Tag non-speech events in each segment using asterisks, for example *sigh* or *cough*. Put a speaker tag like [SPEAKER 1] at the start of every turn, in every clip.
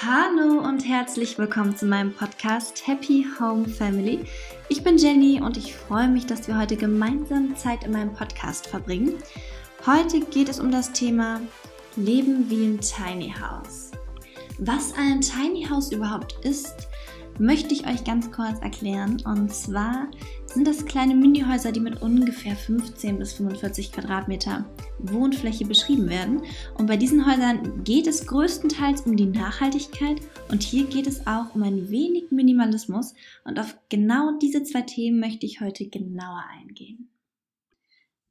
[SPEAKER 1] Hallo und herzlich willkommen zu meinem Podcast Happy Home Family. Ich bin Jenny und ich freue mich, dass wir heute gemeinsam Zeit in meinem Podcast verbringen. Heute geht es um das Thema Leben wie ein Tiny House. Was ein Tiny House überhaupt ist, möchte ich euch ganz kurz erklären. Und zwar sind das kleine Minihäuser, die mit ungefähr 15 bis 45 Quadratmeter Wohnfläche beschrieben werden. Und bei diesen Häusern geht es größtenteils um die Nachhaltigkeit und hier geht es auch um ein wenig Minimalismus. Und auf genau diese zwei Themen möchte ich heute genauer eingehen.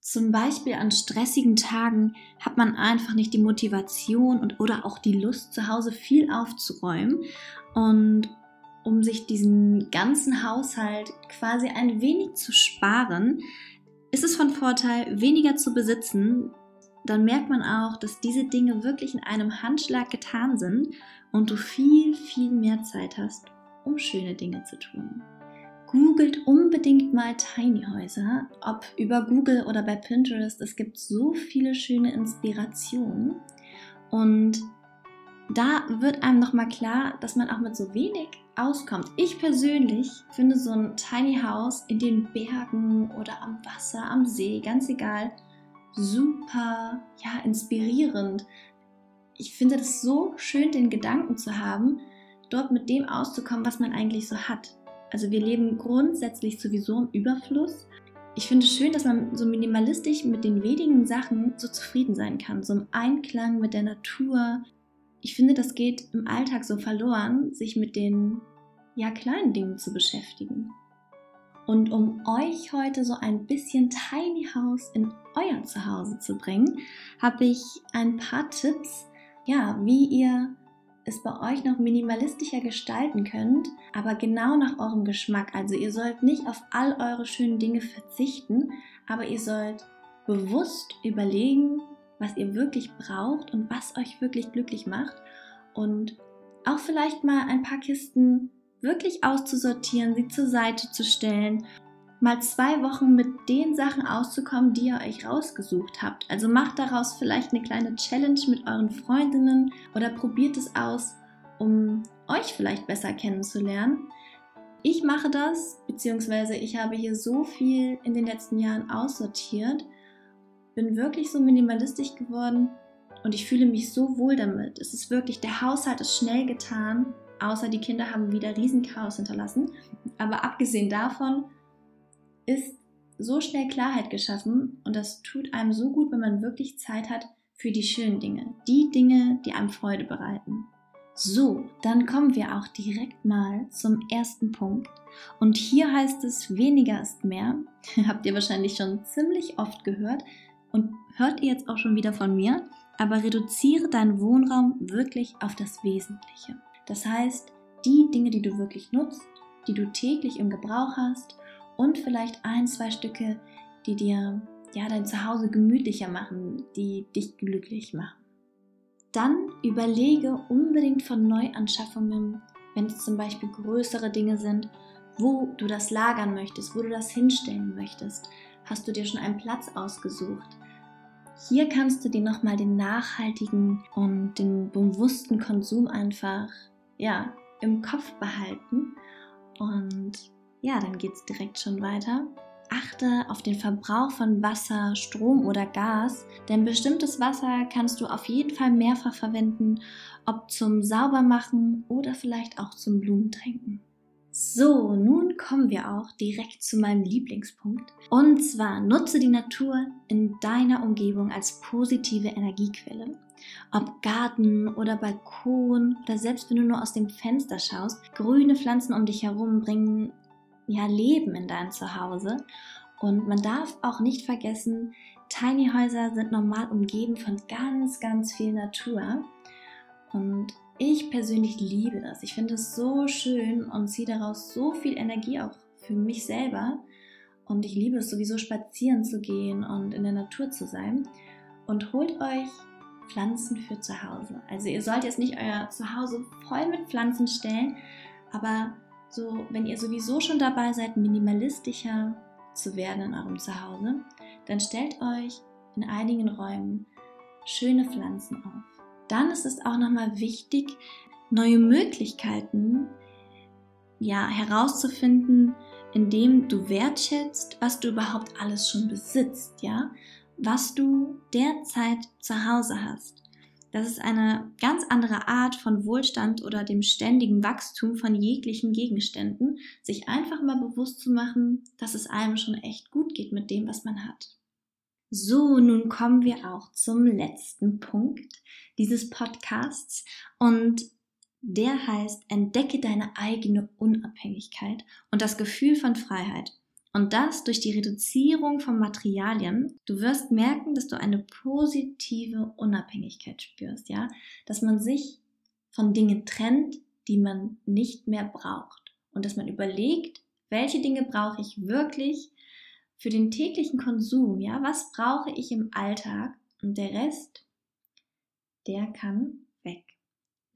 [SPEAKER 1] Zum Beispiel an stressigen Tagen hat man einfach nicht die Motivation und oder auch die Lust, zu Hause viel aufzuräumen. Und um sich diesen ganzen Haushalt quasi ein wenig zu sparen, ist es von Vorteil, weniger zu besitzen. Dann merkt man auch, dass diese Dinge wirklich in einem Handschlag getan sind und du viel, viel mehr Zeit hast, um schöne Dinge zu tun. Googelt unbedingt mal Tiny Häuser, ob über Google oder bei Pinterest. Es gibt so viele schöne Inspirationen und da wird einem nochmal klar, dass man auch mit so wenig auskommt. Ich persönlich finde so ein Tiny House in den Bergen oder am Wasser, am See, ganz egal, super, ja, inspirierend. Ich finde das so schön, den Gedanken zu haben, dort mit dem auszukommen, was man eigentlich so hat. Also wir leben grundsätzlich sowieso im Überfluss. Ich finde es schön, dass man so minimalistisch mit den wenigen Sachen so zufrieden sein kann, so im Einklang mit der Natur, ich finde, das geht im Alltag so verloren, sich mit den ja kleinen Dingen zu beschäftigen. Und um euch heute so ein bisschen Tiny House in euer Zuhause zu bringen, habe ich ein paar Tipps, ja, wie ihr es bei euch noch minimalistischer gestalten könnt, aber genau nach eurem Geschmack. Also ihr sollt nicht auf all eure schönen Dinge verzichten, aber ihr sollt bewusst überlegen, was ihr wirklich braucht und was euch wirklich glücklich macht. Und auch vielleicht mal ein paar Kisten wirklich auszusortieren, sie zur Seite zu stellen, mal zwei Wochen mit den Sachen auszukommen, die ihr euch rausgesucht habt. Also macht daraus vielleicht eine kleine Challenge mit euren Freundinnen oder probiert es aus, um euch vielleicht besser kennenzulernen. Ich mache das, beziehungsweise ich habe hier so viel in den letzten Jahren aussortiert bin wirklich so minimalistisch geworden und ich fühle mich so wohl damit. Es ist wirklich, der Haushalt ist schnell getan, außer die Kinder haben wieder Riesenchaos hinterlassen. Aber abgesehen davon ist so schnell Klarheit geschaffen und das tut einem so gut, wenn man wirklich Zeit hat für die schönen Dinge, die Dinge, die einem Freude bereiten. So, dann kommen wir auch direkt mal zum ersten Punkt. Und hier heißt es, weniger ist mehr. *laughs* Habt ihr wahrscheinlich schon ziemlich oft gehört und hört ihr jetzt auch schon wieder von mir, aber reduziere deinen Wohnraum wirklich auf das Wesentliche. Das heißt, die Dinge, die du wirklich nutzt, die du täglich im Gebrauch hast und vielleicht ein, zwei Stücke, die dir ja dein Zuhause gemütlicher machen, die dich glücklich machen. Dann überlege unbedingt von Neuanschaffungen, wenn es zum Beispiel größere Dinge sind, wo du das lagern möchtest, wo du das hinstellen möchtest. Hast du dir schon einen Platz ausgesucht? Hier kannst du dir nochmal den nachhaltigen und den bewussten Konsum einfach ja, im Kopf behalten. Und ja, dann geht es direkt schon weiter. Achte auf den Verbrauch von Wasser, Strom oder Gas, denn bestimmtes Wasser kannst du auf jeden Fall mehrfach verwenden, ob zum Saubermachen oder vielleicht auch zum Blumentränken. So, nun kommen wir auch direkt zu meinem Lieblingspunkt. Und zwar nutze die Natur in deiner Umgebung als positive Energiequelle. Ob Garten oder Balkon oder selbst wenn du nur aus dem Fenster schaust, grüne Pflanzen um dich herum bringen ja Leben in dein Zuhause. Und man darf auch nicht vergessen, Tiny Häuser sind normal umgeben von ganz, ganz viel Natur. Und ich persönlich liebe das. Ich finde es so schön und ziehe daraus so viel Energie auch für mich selber. Und ich liebe es sowieso spazieren zu gehen und in der Natur zu sein. Und holt euch Pflanzen für zu Hause. Also ihr sollt jetzt nicht euer Zuhause voll mit Pflanzen stellen, aber so, wenn ihr sowieso schon dabei seid, minimalistischer zu werden in eurem Zuhause, dann stellt euch in einigen Räumen schöne Pflanzen auf. Dann ist es auch nochmal wichtig, neue Möglichkeiten ja, herauszufinden, indem du wertschätzt, was du überhaupt alles schon besitzt, ja, was du derzeit zu Hause hast. Das ist eine ganz andere Art von Wohlstand oder dem ständigen Wachstum von jeglichen Gegenständen, sich einfach mal bewusst zu machen, dass es einem schon echt gut geht mit dem, was man hat. So, nun kommen wir auch zum letzten Punkt dieses Podcasts und der heißt, entdecke deine eigene Unabhängigkeit und das Gefühl von Freiheit. Und das durch die Reduzierung von Materialien. Du wirst merken, dass du eine positive Unabhängigkeit spürst, ja? Dass man sich von Dingen trennt, die man nicht mehr braucht. Und dass man überlegt, welche Dinge brauche ich wirklich für den täglichen Konsum, ja? Was brauche ich im Alltag? Und der Rest, der kann weg.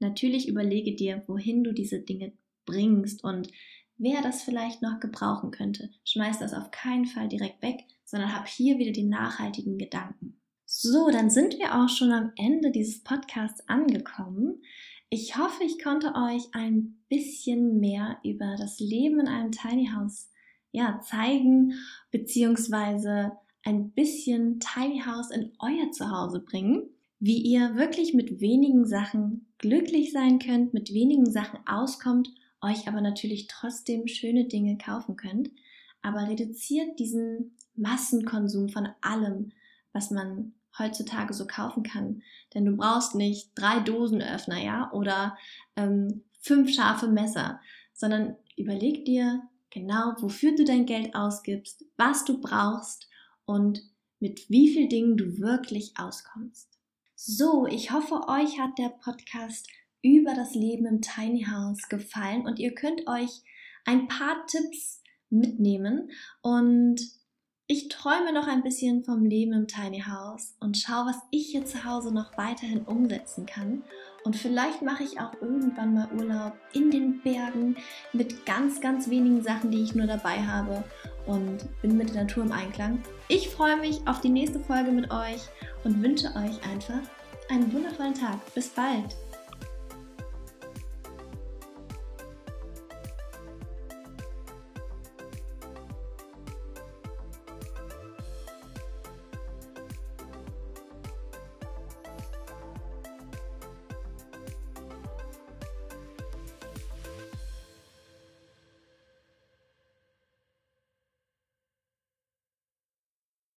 [SPEAKER 1] Natürlich überlege dir, wohin du diese Dinge bringst und wer das vielleicht noch gebrauchen könnte. Schmeiß das auf keinen Fall direkt weg, sondern hab hier wieder die nachhaltigen Gedanken. So, dann sind wir auch schon am Ende dieses Podcasts angekommen. Ich hoffe, ich konnte euch ein bisschen mehr über das Leben in einem Tiny House ja, zeigen, beziehungsweise ein bisschen Tiny House in euer Zuhause bringen wie ihr wirklich mit wenigen Sachen glücklich sein könnt, mit wenigen Sachen auskommt, euch aber natürlich trotzdem schöne Dinge kaufen könnt. Aber reduziert diesen Massenkonsum von allem, was man heutzutage so kaufen kann. Denn du brauchst nicht drei Dosenöffner, ja, oder ähm, fünf scharfe Messer, sondern überleg dir genau, wofür du dein Geld ausgibst, was du brauchst und mit wie vielen Dingen du wirklich auskommst. So, ich hoffe, euch hat der Podcast über das Leben im Tiny House gefallen und ihr könnt euch ein paar Tipps mitnehmen und ich träume noch ein bisschen vom Leben im Tiny House und schaue, was ich hier zu Hause noch weiterhin umsetzen kann. Und vielleicht mache ich auch irgendwann mal Urlaub in den Bergen mit ganz, ganz wenigen Sachen, die ich nur dabei habe und bin mit der Natur im Einklang. Ich freue mich auf die nächste Folge mit euch und wünsche euch einfach einen wundervollen Tag. Bis bald!